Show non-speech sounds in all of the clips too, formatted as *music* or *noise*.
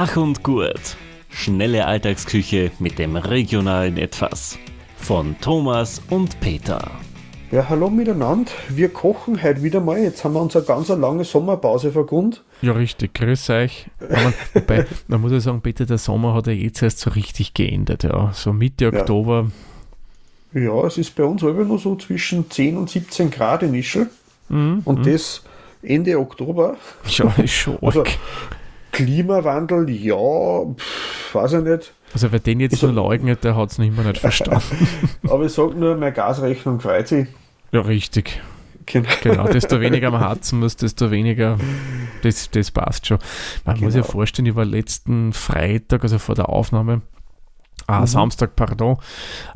Schach und Gurt. Schnelle Alltagsküche mit dem regionalen Etwas. Von Thomas und Peter. Ja, hallo miteinander. Wir kochen heute wieder mal. Jetzt haben wir uns eine ganz lange Sommerpause vergund. Ja, richtig. Grüß euch. Man, wobei, man muss ja sagen, Peter, der Sommer hat ja jetzt erst so richtig geendet. Ja. So Mitte Oktober. Ja, es ist bei uns immer nur so zwischen 10 und 17 Grad in Ischl. Mhm, und mhm. das Ende Oktober. Ja, ist schon also, arg. Klimawandel, ja, pff, weiß ich nicht. Also wer den jetzt ich so leugnet, der hat es noch immer nicht verstanden. *laughs* Aber ich sage nur, meine Gasrechnung freut sich. Ja, richtig. Genau. genau, desto *laughs* weniger man harzen muss, desto weniger, das, das passt schon. Man genau. muss ja vorstellen, ich war letzten Freitag, also vor der Aufnahme, ah, mhm. Samstag, pardon,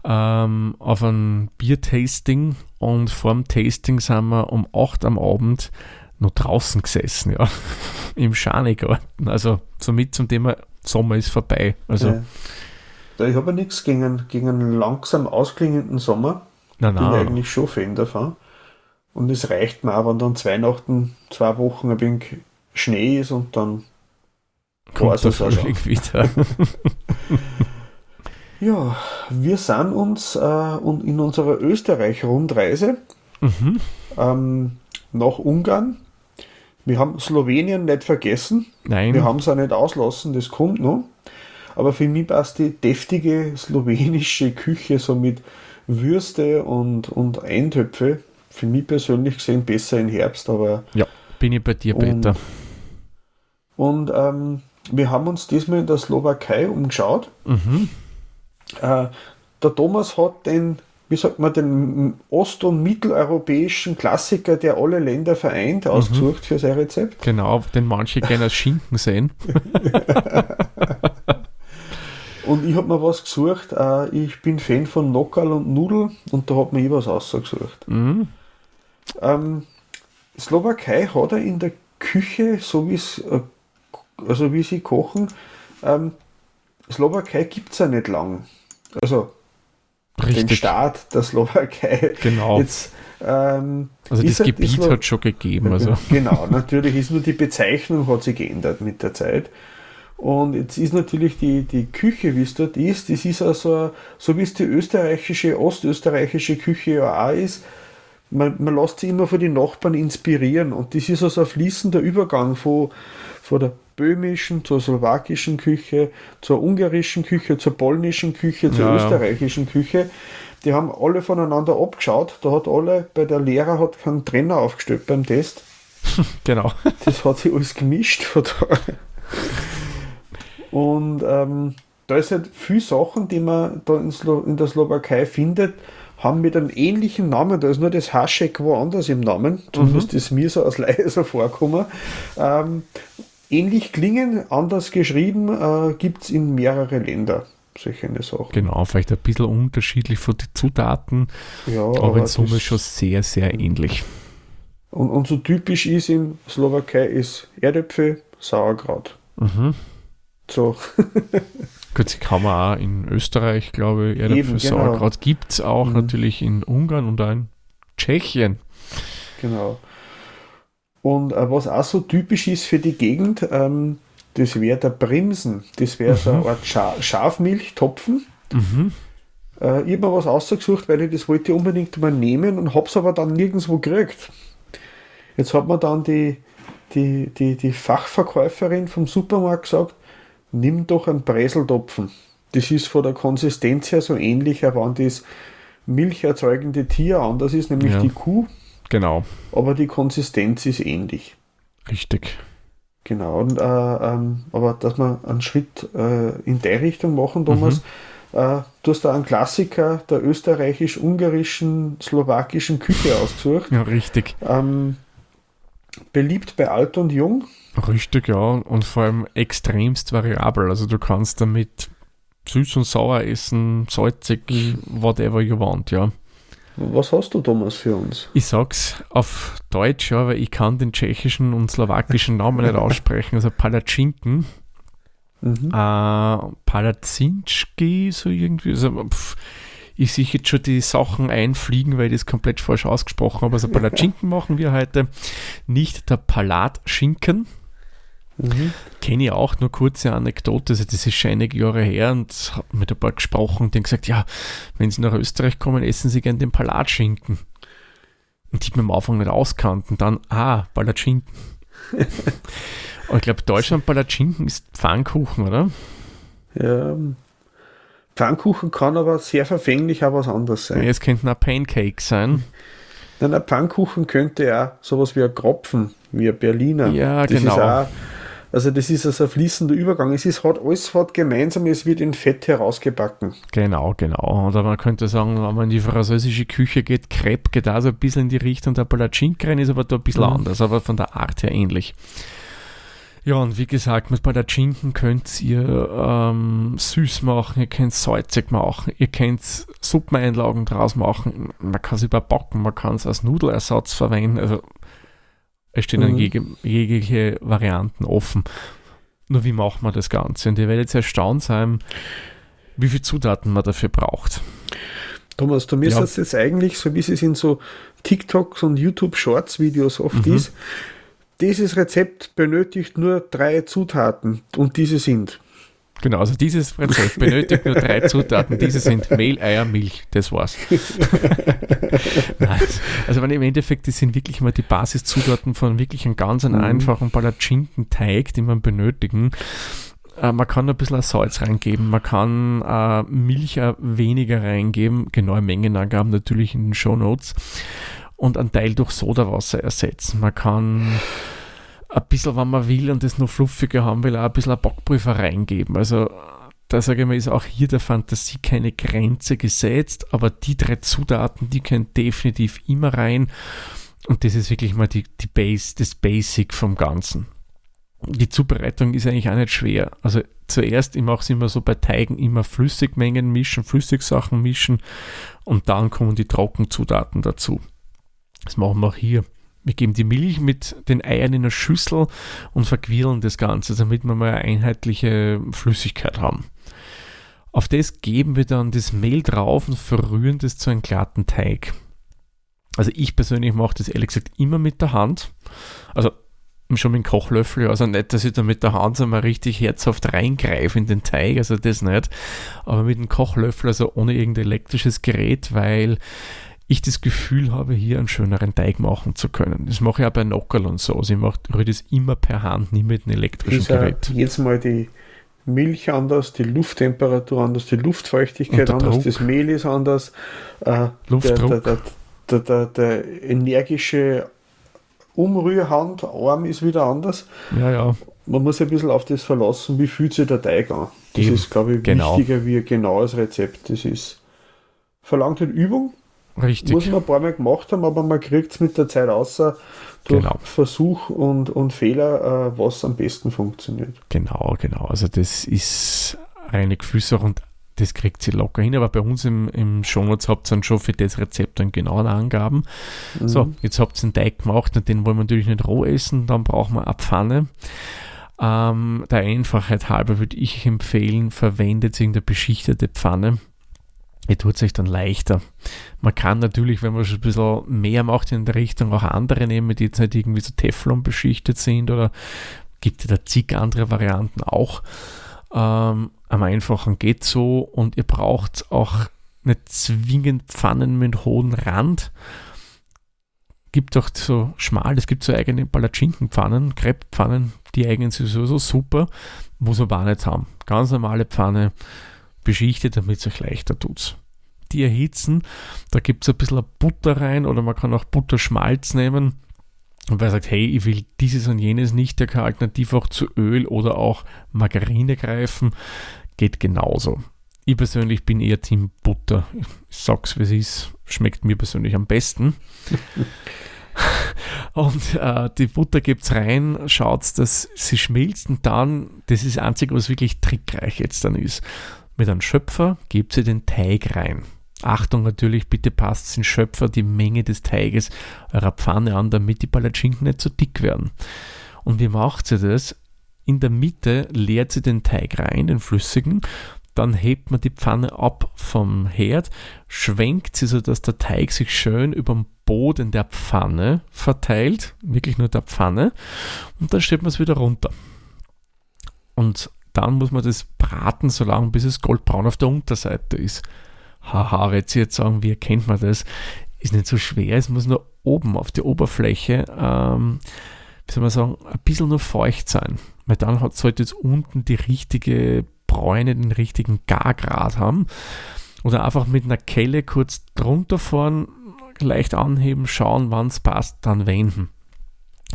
ähm, auf ein Biertasting und vor dem Tasting sind wir um 8 am Abend noch draußen gesessen, ja, *laughs* im Schanigarten. Also somit zum Thema Sommer ist vorbei. Also, ja. Ich habe ja nichts gegen, gegen einen langsam ausklingenden Sommer. Nein, nein. Bin eigentlich schon Fan davon. Und es reicht mir auch, wenn dann zwei Weihnachten, zwei Wochen ein wenig Schnee ist und dann kommt der Frühling wieder. *laughs* ja, wir sind uns äh, in unserer Österreich-Rundreise mhm. ähm, nach Ungarn wir haben Slowenien nicht vergessen. Nein. Wir haben es auch nicht auslassen, das kommt noch. Aber für mich passt die deftige slowenische Küche so mit Würste und, und Eintöpfe für mich persönlich gesehen besser im Herbst. Aber ja, bin ich bei dir, Peter. Und, und ähm, wir haben uns diesmal in der Slowakei umgeschaut. Mhm. Äh, der Thomas hat den wie sagt man, den ost- und mitteleuropäischen Klassiker, der alle Länder vereint, ausgesucht mhm. für sein Rezept. Genau, den manche gerne als Schinken sehen. *laughs* und ich habe mir was gesucht. Äh, ich bin Fan von Nockerl und Nudel und da hat mir ich was ausgesucht. Mhm. Ähm, Slowakei hat er in der Küche, so wie es, äh, also wie sie kochen, ähm, Slowakei gibt es ja nicht lang. Also Richtig. den Staat der Slowakei. Genau. Jetzt, ähm, also das halt Gebiet hat es schon gegeben. Also. *laughs* Genau, natürlich ist nur die Bezeichnung hat sich geändert mit der Zeit. Und jetzt ist natürlich die, die Küche, wie es dort ist, das ist also, so wie es die österreichische, ostösterreichische Küche ja auch ist, man, man lässt sich immer von den Nachbarn inspirieren und das ist also ein fließender Übergang von, von der böhmischen, zur slowakischen Küche, zur ungarischen Küche, zur polnischen Küche, zur ja, österreichischen ja. Küche. Die haben alle voneinander abgeschaut. Da hat alle, bei der Lehrer hat keinen Trainer aufgestellt beim Test. *laughs* genau. Das hat sich alles gemischt. Und ähm, da ist halt viel Sachen, die man da in, Slo in der Slowakei findet, haben mit einem ähnlichen Namen, da ist nur das Haschek woanders im Namen, zumindest mhm. ist mir so als Laie *laughs* so vorkommen. Ähm, ähnlich klingen, anders geschrieben, äh, gibt es in mehrere Länder solche Sachen. Genau, vielleicht ein bisschen unterschiedlich von den Zutaten, ja, aber, aber in Summe schon sehr, sehr ähnlich. Und, und so typisch ist in Slowakei ist Erdäpfel, Sauerkraut. Mhm. So. *laughs* Gut, sie kann man auch in Österreich, glaube ich, Erdäpfel, genau. Sauerkraut gibt es auch mhm. natürlich in Ungarn und auch in Tschechien. Genau. Und äh, was auch so typisch ist für die Gegend, ähm, das wäre der Bremsen. Das wäre mhm. so eine Art Scha Schafmilchtopfen. Mhm. Äh, ich habe mir was ausgesucht, weil ich das wollte unbedingt mal nehmen und habe es aber dann nirgendwo gekriegt. Jetzt hat mir dann die, die, die, die Fachverkäuferin vom Supermarkt gesagt, nimm doch einen Breseltopfen. Das ist von der Konsistenz her so ähnlich, wenn das milcherzeugende Tier anders ist, nämlich ja. die Kuh. Genau. Aber die Konsistenz ist ähnlich. Richtig. Genau. Und, äh, ähm, aber dass wir einen Schritt äh, in der Richtung machen, Thomas, mhm. äh, du hast da einen Klassiker der österreichisch-ungarischen, slowakischen Küche ausgesucht. Ja, richtig. Ähm, beliebt bei alt und jung. Richtig, ja. Und vor allem extremst variabel. Also du kannst damit süß und sauer essen, salzig, mhm. whatever you want, ja. Was hast du, Thomas, für uns? Ich sag's auf Deutsch, ja, weil ich kann den tschechischen und slowakischen Namen nicht *laughs* aussprechen. Also Palatschinken. Mhm. Äh, Palazinski, so irgendwie. Also, pff, ich sehe jetzt schon die Sachen einfliegen, weil ich das komplett falsch ausgesprochen habe. Also Palatschinken machen wir heute. Nicht der Palatschinken. Mhm. Kenne ich auch, nur kurze Anekdote, also das ist schon einige Jahre her und habe mit ein paar gesprochen und denen gesagt, ja, wenn Sie nach Österreich kommen, essen Sie gern den Palatschinken. Und die mir am Anfang nicht auskannten, dann, ah, Palatschinken. *laughs* und ich glaube, Deutschland Palatschinken ist Pfannkuchen, oder? Ja, Pfannkuchen kann aber sehr verfänglich auch was anderes sein. Es könnten auch Pancakes sein. Nein, ein Pfannkuchen könnte ja sowas wie ein Kropfen, wie ein Berliner. Ja, das genau. Ist auch, also das ist also ein fließender Übergang. Es ist halt alles hat gemeinsam, es wird in Fett herausgebacken. Genau, genau. Oder man könnte sagen, wenn man in die französische Küche geht, Crepe geht auch so ein bisschen in die Richtung der Palatschinken rein, ist aber da ein bisschen mhm. anders, aber von der Art her ähnlich. Ja, und wie gesagt, mit Palatschinken könnt ihr ähm, süß machen, ihr könnt salzig machen, ihr könnt Suppeneinlagen draus machen, man kann es überbacken, man kann es als Nudelersatz verwenden, also es stehen mhm. jegliche, jegliche Varianten offen. Nur wie macht man das Ganze? Und ihr werdet jetzt erstaunt sein, wie viele Zutaten man dafür braucht. Thomas, du müsstest ja. jetzt eigentlich, so wie es in so TikToks und YouTube-Shorts-Videos oft mhm. ist, dieses Rezept benötigt nur drei Zutaten und diese sind. Genau, also dieses Rezept benötigt nur drei *laughs* Zutaten. Diese sind Mehl, Eier, Milch. Das war's. *laughs* Nein, also wenn im Endeffekt, das sind wirklich mal die Basiszutaten von wirklich einem ganz mhm. einfachen Palatschinkenteig, den man benötigen. Äh, man kann ein bisschen Salz reingeben, man kann äh, Milch weniger reingeben, genaue Mengenangaben natürlich in den Show Notes und einen Teil durch Sodawasser ersetzen. Man kann ein bisschen, wenn man will und das noch fluffiger haben will, auch ein bisschen eine Backpulver reingeben. Also da sage ich mal, ist auch hier der Fantasie keine Grenze gesetzt, aber die drei Zutaten, die können definitiv immer rein. Und das ist wirklich mal die, die Base, das Basic vom Ganzen. Die Zubereitung ist eigentlich auch nicht schwer. Also zuerst, ich mache es immer so bei Teigen, immer Flüssigmengen mischen, Flüssigsachen mischen und dann kommen die Trockenzutaten dazu. Das machen wir auch hier. Wir geben die Milch mit den Eiern in eine Schüssel und verquirlen das Ganze, damit wir mal eine einheitliche Flüssigkeit haben. Auf das geben wir dann das Mehl drauf und verrühren das zu einem glatten Teig. Also ich persönlich mache das ehrlich gesagt immer mit der Hand. Also schon mit dem Kochlöffel, also nicht, dass ich da mit der Hand so mal richtig herzhaft reingreife in den Teig, also das nicht, aber mit dem Kochlöffel, also ohne irgendein elektrisches Gerät, weil ich das Gefühl habe, hier einen schöneren Teig machen zu können. Das mache ich auch bei Nockerl und so. Also ich mache, rühre das immer per Hand, nie mit einem elektrischen ist Gerät. Jetzt mal die Milch anders, die Lufttemperatur anders, die Luftfeuchtigkeit anders, Druck. das Mehl ist anders, äh, Luftdruck. Der, der, der, der, energische Umrührhandarm ist wieder anders. Ja, ja. Man muss ein bisschen auf das verlassen, wie fühlt sich der Teig an. Das Eben. ist, glaube ich, genau. wichtiger wie ein genaues Rezept. Das ist verlangt halt Übung, Richtig. Muss man ein paar Mal gemacht haben, aber man kriegt es mit der Zeit außer durch genau. Versuch und, und Fehler, äh, was am besten funktioniert. Genau, genau. Also das ist reine Gefühlssache und das kriegt sie locker hin, aber bei uns im, im Shownotes habt ihr dann schon für das Rezept dann genaue Angaben. Mhm. So, jetzt habt ihr einen Teig gemacht und den wollen wir natürlich nicht roh essen, dann brauchen wir eine Pfanne. Ähm, der Einfachheit halber würde ich empfehlen, verwendet irgendeine beschichtete Pfanne ihr tut es euch dann leichter. Man kann natürlich, wenn man schon ein bisschen mehr macht in der Richtung, auch andere nehmen, die jetzt nicht irgendwie so Teflon beschichtet sind oder gibt es da zig andere Varianten auch. Ähm, am einfachen geht so und ihr braucht auch nicht zwingend Pfannen mit hohem Rand. Gibt auch so schmal, es gibt so eigene Palatschinkenpfannen, Krepppfannen, die eignen sich sowieso super, muss man aber nicht haben. Ganz normale Pfanne, beschichtet, damit es euch leichter tut. Die erhitzen, da gibt es ein bisschen Butter rein oder man kann auch Butterschmalz nehmen. Und wer sagt, hey, ich will dieses und jenes nicht, der kann alternativ auch zu Öl oder auch Margarine greifen. Geht genauso. Ich persönlich bin eher Team Butter. Ich sag's, wie es ist. Schmeckt mir persönlich am besten. *laughs* und äh, die Butter gibt's rein, schaut, dass sie schmilzt und dann, das ist das Einzige, was wirklich trickreich jetzt dann ist. Mit einem Schöpfer gebt ihr den Teig rein. Achtung natürlich, bitte passt den Schöpfer die Menge des Teiges eurer Pfanne an, damit die Palatschinken nicht zu dick werden. Und wie macht sie das? In der Mitte leert sie den Teig rein, den flüssigen, dann hebt man die Pfanne ab vom Herd, schwenkt sie so, dass der Teig sich schön über den Boden der Pfanne verteilt, wirklich nur der Pfanne, und dann stellt man es wieder runter. und dann muss man das braten, so lange bis es goldbraun auf der Unterseite ist. Haha, wenn Sie jetzt sagen, wie erkennt man das? Ist nicht so schwer, es muss nur oben auf der Oberfläche, ähm, wie soll man sagen, ein bisschen nur feucht sein. Weil dann hat, sollte es unten die richtige Bräune, den richtigen Gargrad haben. Oder einfach mit einer Kelle kurz drunter fahren, leicht anheben, schauen, wann es passt, dann wenden.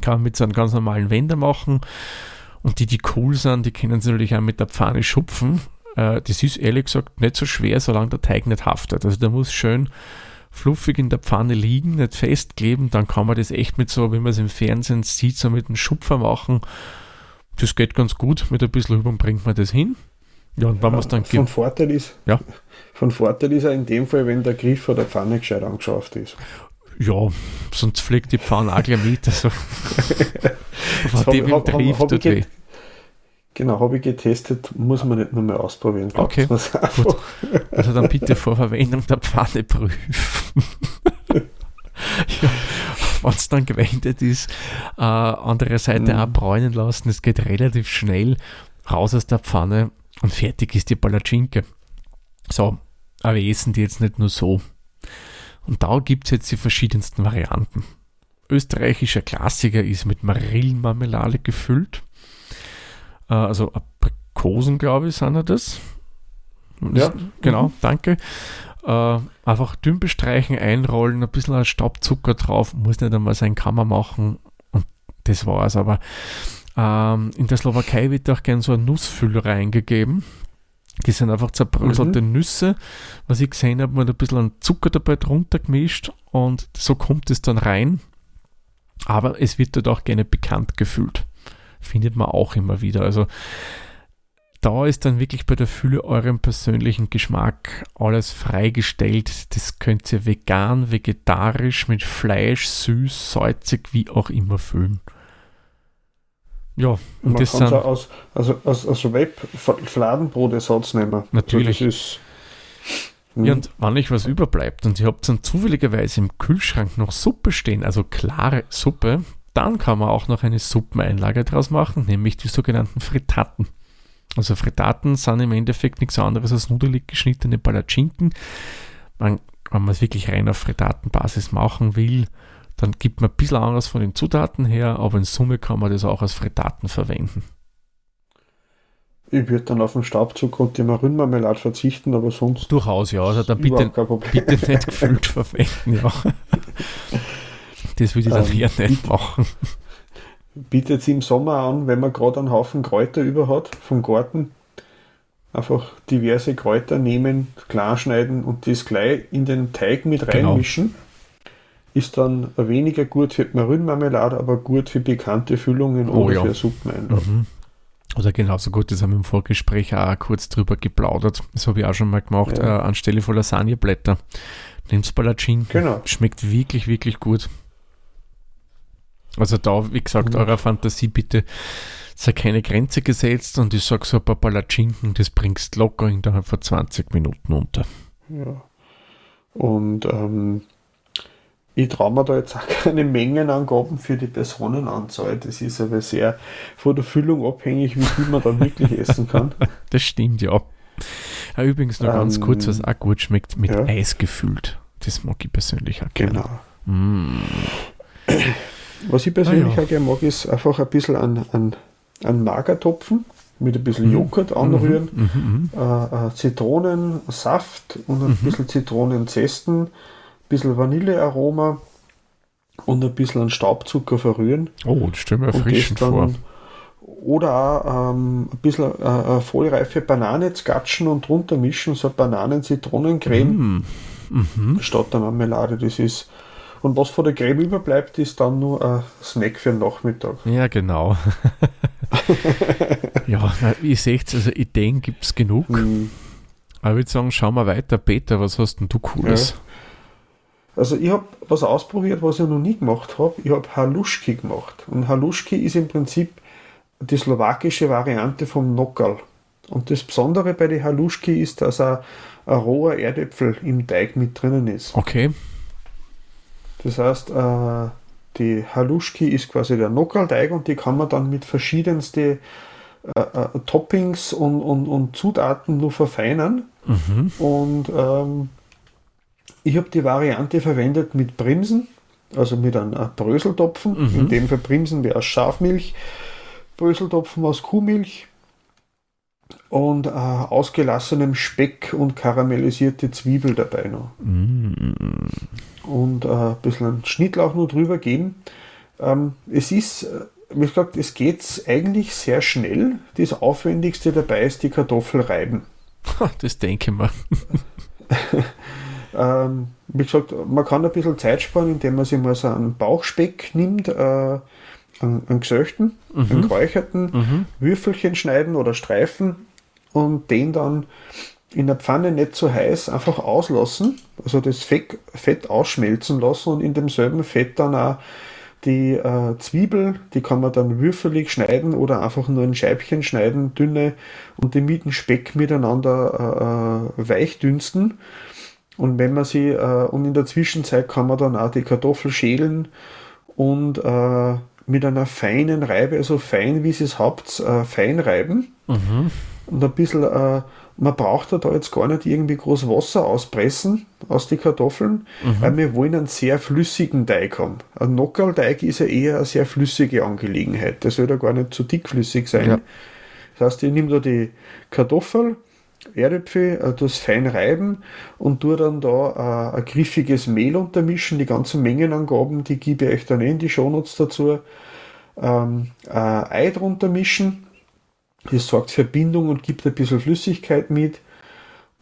Kann man mit so einem ganz normalen Wender machen. Und die, die cool sind, die können sie natürlich auch mit der Pfanne schupfen. Äh, das ist ehrlich gesagt nicht so schwer, solange der Teig nicht haftet. Also der muss schön fluffig in der Pfanne liegen, nicht festkleben. Dann kann man das echt mit so, wie man es im Fernsehen sieht, so mit einem Schupfer machen. Das geht ganz gut. Mit ein bisschen Übung bringt man das hin. Ja, und wenn ja, man es dann von Vorteil ist, ja. von Vorteil ist er in dem Fall, wenn der Griff von der Pfanne gescheit angeschafft ist. Ja, sonst fliegt die Pfanne auch gleich mit. Also, von dem hab, hab, hab, hab ich Genau, habe ich getestet, muss man nicht nur mehr ausprobieren. Okay, gut. Also dann bitte vor Verwendung der Pfanne prüfen. *laughs* ja, wenn es dann gewendet ist, äh, andere Seite mhm. abbräunen lassen, es geht relativ schnell raus aus der Pfanne und fertig ist die Palatschinke. So, aber wir essen die jetzt nicht nur so. Und da gibt es jetzt die verschiedensten Varianten. Österreichischer Klassiker ist mit Marillenmarmelade gefüllt. Äh, also Aprikosen, glaube ich, sind ja das. Ja. Genau, mhm. danke. Äh, einfach dünn bestreichen, einrollen, ein bisschen Staubzucker drauf, muss nicht einmal sein, man machen und das war's. Aber ähm, in der Slowakei wird auch gern so ein Nussfüller reingegeben. Die sind einfach zerbröselte mhm. Nüsse. Was ich gesehen habe, man ein bisschen Zucker dabei drunter gemischt und so kommt es dann rein. Aber es wird dort auch gerne bekannt gefühlt. Findet man auch immer wieder. Also da ist dann wirklich bei der Fülle eurem persönlichen Geschmack alles freigestellt. Das könnt ihr vegan, vegetarisch, mit Fleisch, süß, salzig, wie auch immer füllen. Ja, und Man das kann es aus, also aus, aus Web-Fladenbrotersatz nehmen. Natürlich. Also ist, hm. ja, und wenn euch was überbleibt und ihr habt dann zufälligerweise im Kühlschrank noch Suppe stehen, also klare Suppe, dann kann man auch noch eine Suppeneinlage daraus machen, nämlich die sogenannten Frittaten. Also Frittaten sind im Endeffekt nichts anderes als nudelig geschnittene Palatschinken. Man, wenn man es wirklich rein auf Frittatenbasis machen will, dann gibt man ein bisschen anderes von den Zutaten her, aber in Summe kann man das auch als Frittaten verwenden. Ich würde dann auf den Staubzucker und die Marinmarmelade verzichten, aber sonst. Durchaus, ja. Also dann bitte, bitte nicht gefüllt verwenden, ja. Das würde ich dann ähm, eher nicht machen. Bietet es im Sommer an, wenn man gerade einen Haufen Kräuter über hat vom Garten. Einfach diverse Kräuter nehmen, klar schneiden und das gleich in den Teig mit genau. reinmischen. Genau ist dann weniger gut für Marillenmarmelade, aber gut für bekannte Füllungen oh, oder ja. für Suppeneinlauf. Mhm. Oder genauso gut, das haben wir im Vorgespräch auch kurz drüber geplaudert. Das habe ich auch schon mal gemacht, ja. äh, anstelle von Lasagneblätter. Nimmst Palatschinken. Genau. Schmeckt wirklich, wirklich gut. Also da, wie gesagt, mhm. eurer Fantasie bitte sei keine Grenze gesetzt und ich sage so ein paar Palatschinken, das bringst locker innerhalb von 20 Minuten unter. Ja. Und ähm, ich traue mir da jetzt auch *laughs* keine Mengenangaben für die Personenanzahl. Das ist aber sehr von der Füllung abhängig, wie viel man dann wirklich *laughs* essen kann. Das stimmt, ja. ja übrigens noch ganz ähm, kurz, was auch gut schmeckt, mit ja. Eis gefüllt. Das mag ich persönlich auch gerne. Genau. Mm. Was ich persönlich ah, ja. auch gerne mag, ist einfach ein bisschen an, an, an Magertopfen mit ein bisschen mhm. Joghurt anrühren, mhm, mhm, mhm. äh, äh, Zitronensaft und ein mhm. bisschen Zitronenzesten bisschen Vanillearoma und ein bisschen an Staubzucker verrühren. Oh, das stellen wir erfrischend vor. Oder auch ähm, ein bisschen äh, vollreife Banane skatschen und drunter mischen, so Bananen-Zitronencreme mm. mhm. statt der Marmelade. Das ist. Und was von der Creme überbleibt, ist dann nur ein Snack für den Nachmittag. Ja, genau. *laughs* ja, ihr seht, also Ideen gibt es genug. Mm. Aber ich würde sagen, schauen wir weiter. Peter, was hast denn du Cooles? Ja. Also ich habe was ausprobiert, was ich noch nie gemacht habe. Ich habe Haluschki gemacht. Und Haluschki ist im Prinzip die slowakische Variante vom Nockerl. Und das Besondere bei den Haluschki ist, dass ein, ein roher Erdäpfel im Teig mit drinnen ist. Okay. Das heißt, äh, die Haluschki ist quasi der Nockerl-Teig und die kann man dann mit verschiedensten äh, äh, Toppings und, und, und Zutaten nur verfeinern. Mhm. Und ähm, ich habe die Variante verwendet mit Bremsen, also mit einem Bröseltopfen. Mhm. In dem Fall Bremsen wäre aus Schafmilch, Bröseltopfen aus Kuhmilch und äh, ausgelassenem Speck und karamellisierte Zwiebel dabei noch. Mhm. Und äh, ein bisschen Schnittlauch nur drüber geben. Ähm, es ist, äh, wie gesagt, es geht eigentlich sehr schnell. Das Aufwendigste dabei ist die Kartoffel reiben. *laughs* Das denke ich mal. *laughs* ähm, wie gesagt, man kann ein bisschen Zeit sparen, indem man sich mal so einen Bauchspeck nimmt, äh, einen, einen gesöchten, mhm. einen geräucherten, mhm. Würfelchen schneiden oder Streifen und den dann in der Pfanne nicht zu so heiß einfach auslassen, also das Fett, Fett ausschmelzen lassen und in demselben Fett dann auch die äh, Zwiebel, die kann man dann würfelig schneiden oder einfach nur in Scheibchen schneiden, dünne, und die mit dem Speck miteinander äh, äh, weich dünsten. Und wenn man sie, äh, und in der Zwischenzeit kann man dann auch die Kartoffel schälen und äh, mit einer feinen Reibe, also fein wie Sie es habt, äh, fein reiben. Mhm. Und ein bisschen man braucht da jetzt gar nicht irgendwie groß Wasser auspressen aus den Kartoffeln, mhm. weil wir wollen einen sehr flüssigen Teig haben. Ein Nockerlteig ist ja eher eine sehr flüssige Angelegenheit. Der soll ja gar nicht zu dickflüssig sein. Ja. Das heißt, ich nehme da die Kartoffel, Erdäpfel, äh, das fein reiben und tue dann da äh, ein griffiges Mehl untermischen. Die ganzen Mengenangaben, die gebe ich euch dann in die Shownotes dazu. Ähm, äh, Ei drunter mischen das sorgt für Bindung und gibt ein bisschen Flüssigkeit mit.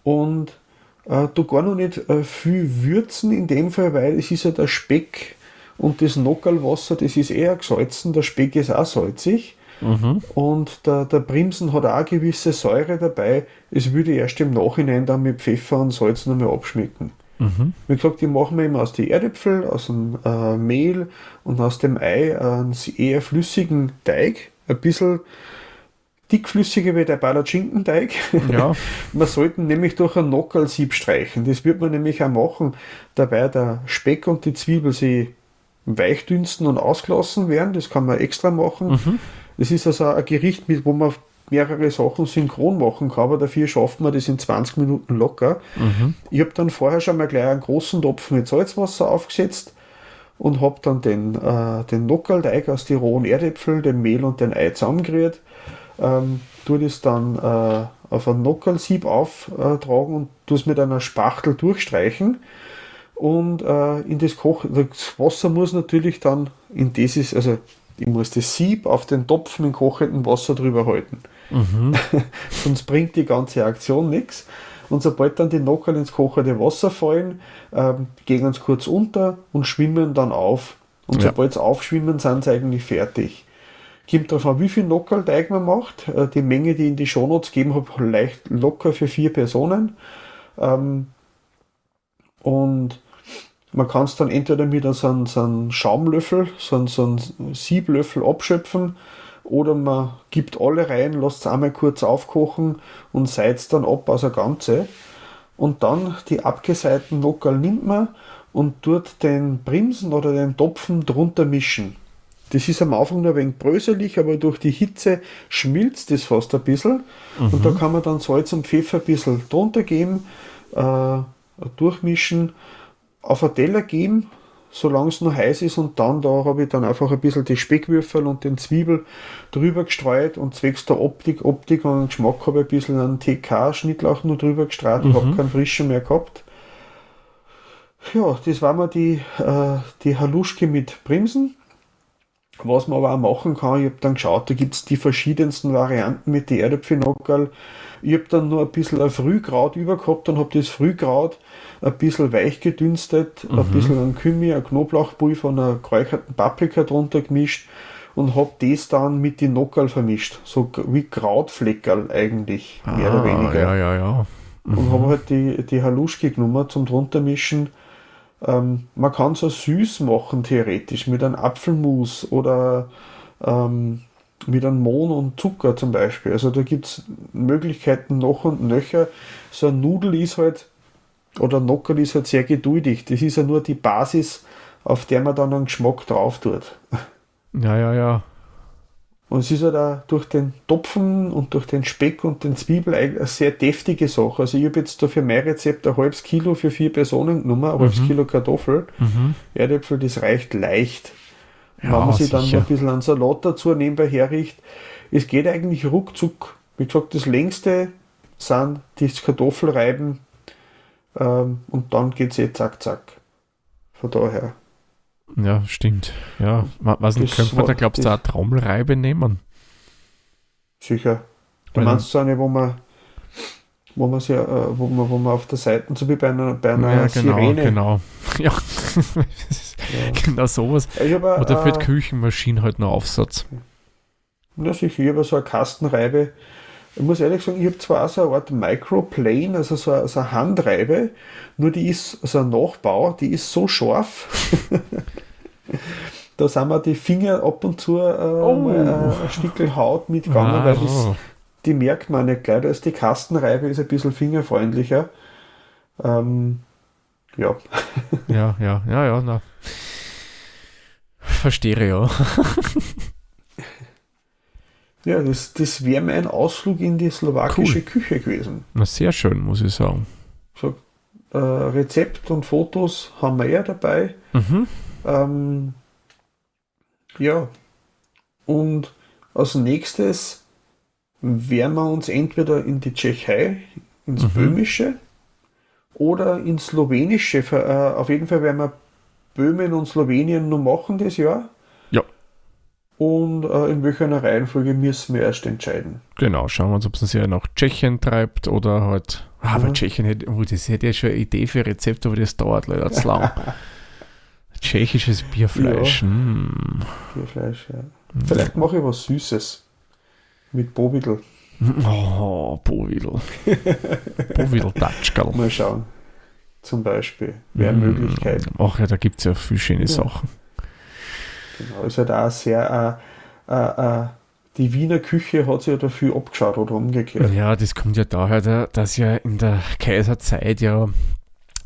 Und äh, du gar noch nicht äh, viel würzen in dem Fall, weil es ist ja der Speck und das Nockerlwasser, das ist eher gesalzen, der Speck ist auch salzig. Mhm. Und der, der Brimsen hat auch eine gewisse Säure dabei. Es würde erst im Nachhinein dann mit Pfeffer und Salz nochmal abschmecken. Mhm. Wie gesagt, die machen wir immer aus den Erdäpfel, aus dem äh, Mehl und aus dem Ei einen eher flüssigen Teig. Ein bisschen dickflüssiger wie der Palatschinkenteig. Ja. *laughs* man sollte nämlich durch ein Nockerlsieb streichen. Das wird man nämlich auch machen, dabei der Speck und die Zwiebel sie weichdünsten und ausgelassen werden. Das kann man extra machen. Mhm. Das ist also ein Gericht, mit, wo man mehrere Sachen synchron machen kann, aber dafür schafft man das in 20 Minuten locker. Mhm. Ich habe dann vorher schon mal gleich einen großen Topf mit Salzwasser aufgesetzt und habe dann den, äh, den Nockerlteig aus den rohen Erdäpfeln, dem Mehl und den Ei zusammengerührt ähm, tue das dann äh, auf ein Nockerlsieb auftragen und tue es mit einer Spachtel durchstreichen. Und äh, in das Koch, das Wasser muss natürlich dann in dieses, also ich muss das Sieb auf den Topf mit kochendem Wasser drüber halten. Mhm. *laughs* Sonst bringt die ganze Aktion nichts. Und sobald dann die Nockerl ins kochende Wasser fallen, ähm, gehen sie kurz unter und schwimmen dann auf. Und ja. sobald sie aufschwimmen, sind sie eigentlich fertig. Kommt darauf an, wie viel Nockerlteig man macht. Äh, die Menge, die ich in die Shownotes gegeben habe, leicht locker für vier Personen. Ähm, und man kann es dann entweder mit so einem, so einem Schaumlöffel, so einem, so einem Sieblöffel abschöpfen oder man gibt alle rein, lässt es einmal kurz aufkochen und seizt dann ab aus der Ganze. Und dann die abgeseiten Nockerl nimmt man und tut den Brimsen oder den Topfen drunter mischen. Das ist am Anfang noch ein wenig bröselig, aber durch die Hitze schmilzt das fast ein bisschen. Mhm. Und da kann man dann Salz und Pfeffer ein bisschen drunter geben, äh, durchmischen, auf einen Teller geben, solange es noch heiß ist. Und dann da habe ich dann einfach ein bisschen die Speckwürfel und den Zwiebel drüber gestreut und zwecks der Optik, Optik und Geschmack habe ich ein bisschen einen TK-Schnittlauch nur drüber gestreut. Mhm. Ich habe keinen frischen mehr gehabt. Ja, das war mal die, äh, die Haluschke mit Bremsen. Was man aber auch machen kann, ich habe dann geschaut, da gibt es die verschiedensten Varianten mit den Erdäpfelnockerl. Ich habe dann nur ein bisschen ein Frühkraut über gehabt und habe das Frühkraut ein bisschen weich gedünstet, mhm. ein bisschen an Kümmel, ein Knoblauchpulver und einer geräucherten Paprika drunter gemischt und habe das dann mit den Nockerl vermischt. So wie Krautfleckerl eigentlich, mehr ah, oder weniger. Ja, ja, ja. Mhm. Und habe halt die, die Haluschke genommen zum drunter mischen ähm, man kann es auch süß machen, theoretisch, mit einem Apfelmus oder ähm, mit einem Mohn und Zucker zum Beispiel. Also da gibt es Möglichkeiten noch und nöcher. So ein Nudel ist halt, oder Nockerl ist halt sehr geduldig. Das ist ja nur die Basis, auf der man dann einen Geschmack drauf tut. Ja, ja, ja. Und es ist halt auch durch den Topfen und durch den Speck und den Zwiebel eine sehr deftige Sache. Also ich habe jetzt da für mein Rezept ein halbes Kilo für vier Personen genommen, ein mhm. halbes Kilo Kartoffel. Mhm. Erdäpfel, das reicht leicht. Ja, Wenn man sich dann noch ein bisschen einen Salat dazu nebenbei herrichtet, es geht eigentlich ruckzuck. Wie gesagt, das längste sind das Kartoffelreiben ähm, und dann geht es eh zack, zack. Von daher. Ja, stimmt. Ja, was nicht, könnte man da, glaubst du, eine Trommelreibe nehmen? Sicher. Du meinst so eine, wo man wo man, sehr, äh, wo, man, wo man auf der Seite, so wie bei einer, bei einer ja, genau, Sirene. Genau, *laughs* ja. ja. genau sowas. Aber, Oder für die äh, Küchenmaschine halt noch Aufsatz. Ja, sicher. Ich habe so eine Kastenreibe. Ich muss ehrlich sagen, ich habe zwar auch so eine Art Microplane, also so eine, so eine Handreibe, nur die ist, also ein Nachbau, die ist so scharf. *laughs* da sind mir die Finger ab und zu äh, oh. ein Stückel Haut mitgegangen, ah, weil das, oh. die merkt man nicht gleich. Da ist die Kastenreibe ist ein bisschen fingerfreundlicher. Ähm, ja. ja, ja, ja, ja, na. Verstehe ja. *laughs* ja, das, das wäre mein Ausflug in die slowakische cool. Küche gewesen. Na, sehr schön, muss ich sagen. So, äh, Rezept und Fotos haben wir ja dabei. Mhm. Ähm, ja, und als nächstes werden wir uns entweder in die Tschechei, ins mhm. Böhmische oder ins Slowenische. Äh, auf jeden Fall werden wir Böhmen und Slowenien nur machen das Jahr. Und äh, in welcher Reihenfolge müssen wir erst entscheiden. Genau, schauen wir uns, ob es uns ja nach Tschechien treibt oder halt. Ah, aber mhm. Tschechien hätte, oh, das hätte ja schon eine Idee für Rezept, aber das dauert leider zu lang. *laughs* Tschechisches Bierfleisch. Ja. Mm. Bierfleisch, ja. Vielleicht mache ich was Süßes. Mit Bovidel. *laughs* Oh. Bovidel Tatschgal. Mal schauen. Zum Beispiel. Wäre mm. Möglichkeit. Ach ja, da gibt es ja viele schöne ja. Sachen. Genau, ist halt auch sehr. Äh, äh, äh, die Wiener Küche hat sich ja dafür abgeschaut oder umgekehrt. Ja, das kommt ja daher, dass ja in der Kaiserzeit ja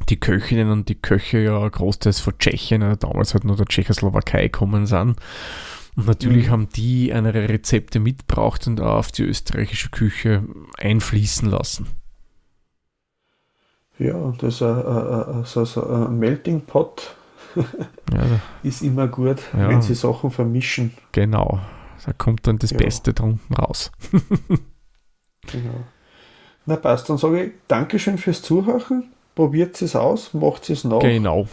die Köchinnen und die Köche ja großteils von Tschechien oder damals halt nur der Tschechoslowakei kommen sind. Und natürlich mhm. haben die ihre Rezepte mitgebracht und auch auf die österreichische Küche einfließen lassen. Ja, das ist ein, so, so ein Melting Pot. Ja, *laughs* ist immer gut, ja. wenn sie Sachen vermischen. Genau, da kommt dann das ja. Beste drunten raus. *laughs* genau. Na passt, dann sage ich Dankeschön fürs Zuhören probiert es aus, macht es nach. Genau.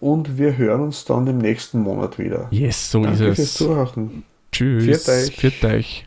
Und wir hören uns dann im nächsten Monat wieder. Yes, so Danke ist es. fürs Zuhören. Tschüss. Viert euch. Viert euch.